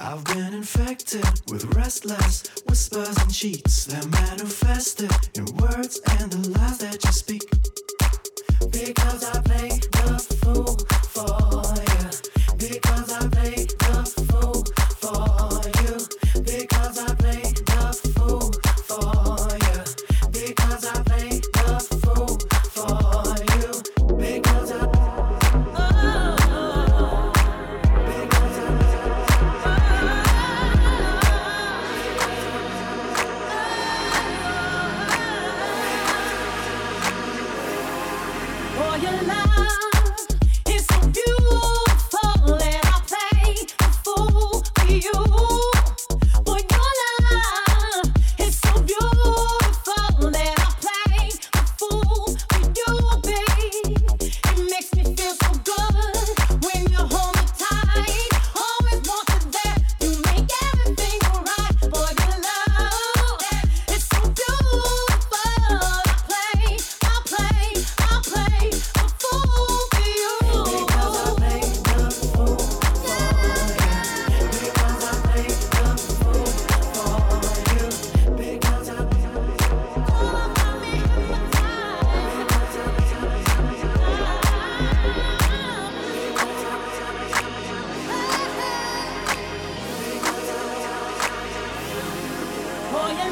I've been infected with restless whispers and cheats that manifested in words and the lies that you speak. Because I played the fool for you. Because I played the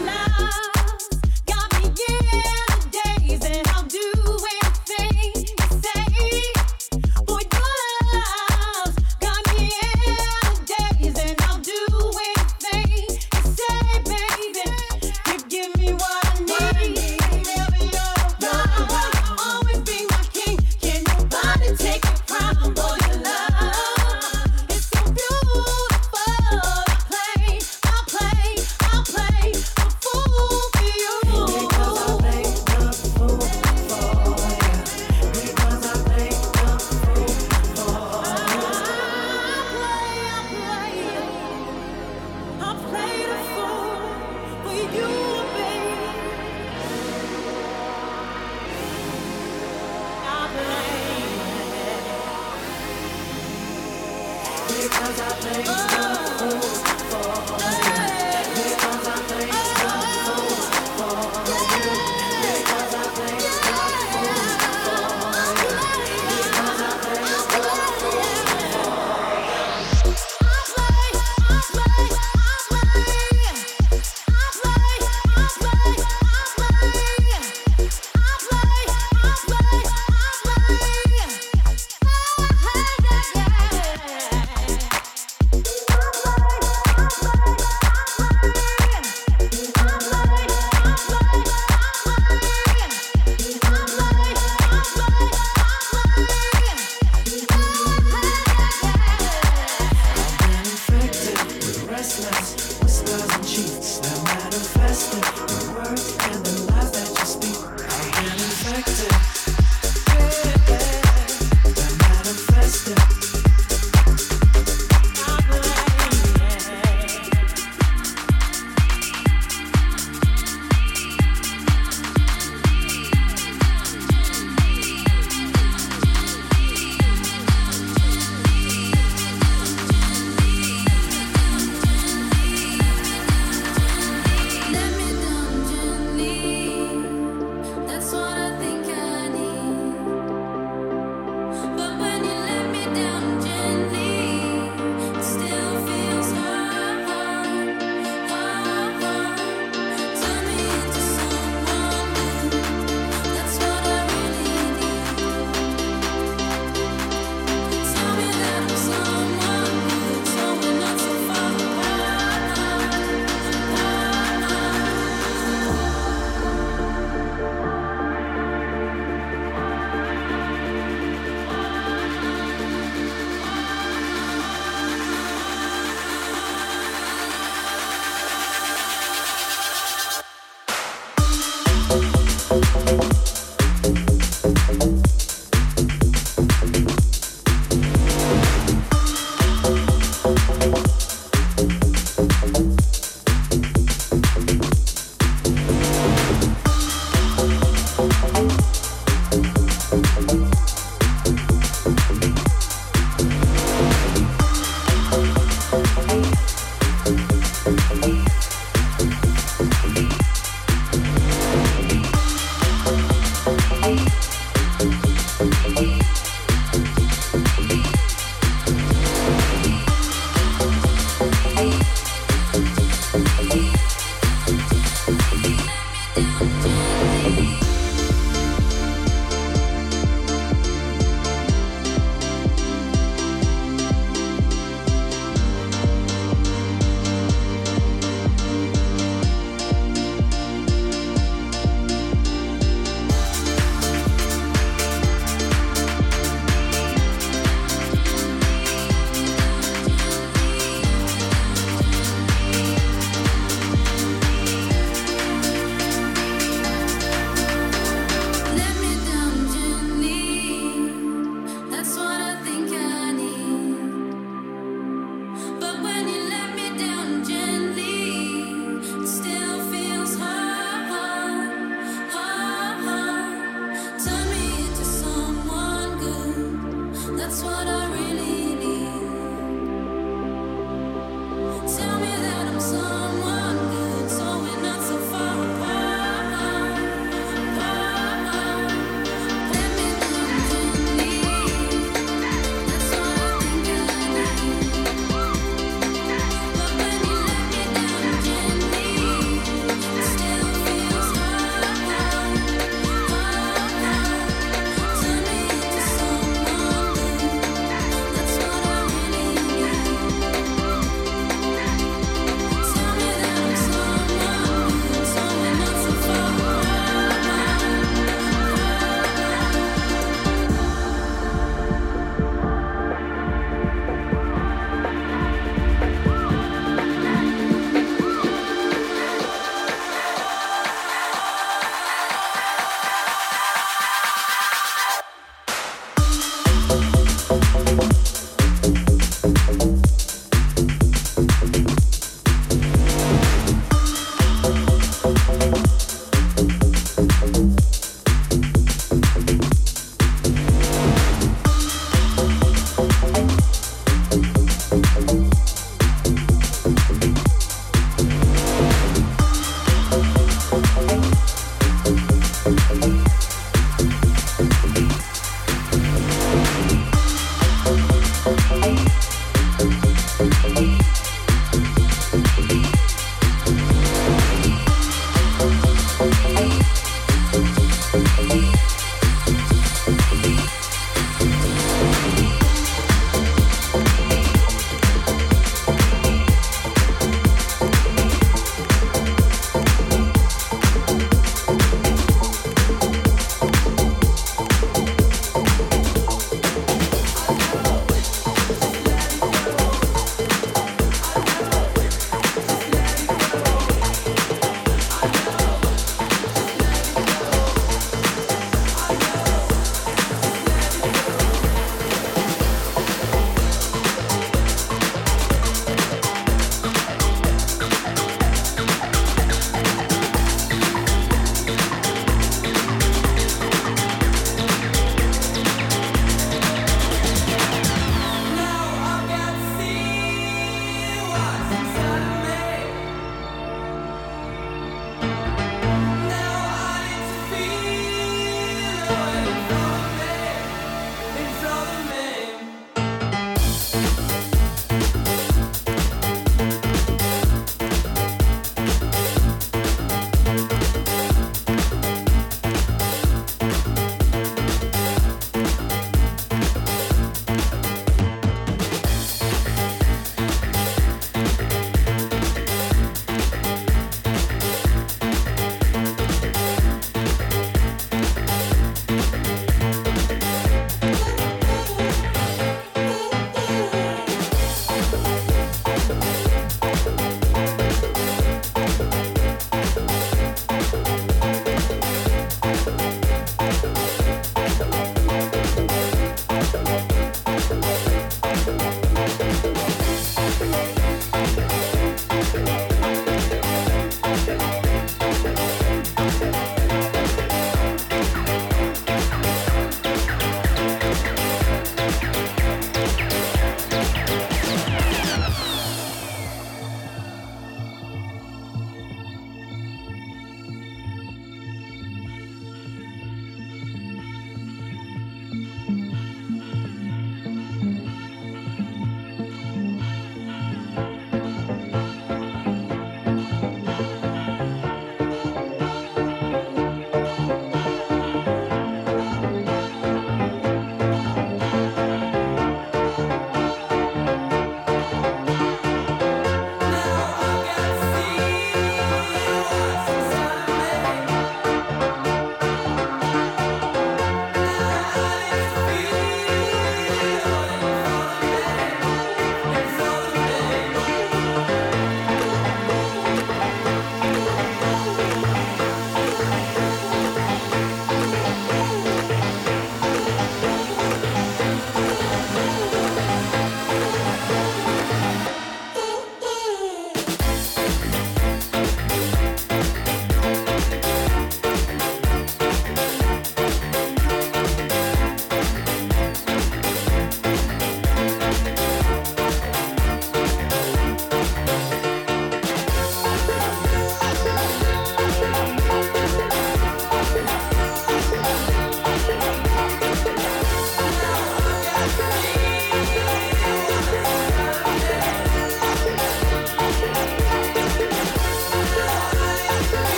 love.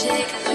shake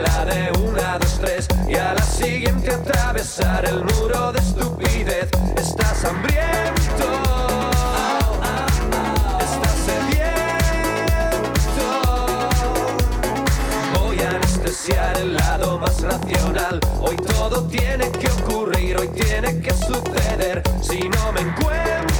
la de una, dos, tres y a la siguiente atravesar el muro de estupidez. Estás hambriento. Estás sediento. Voy a anestesiar el lado más racional. Hoy todo tiene que ocurrir, hoy tiene que suceder. Si no me encuentro.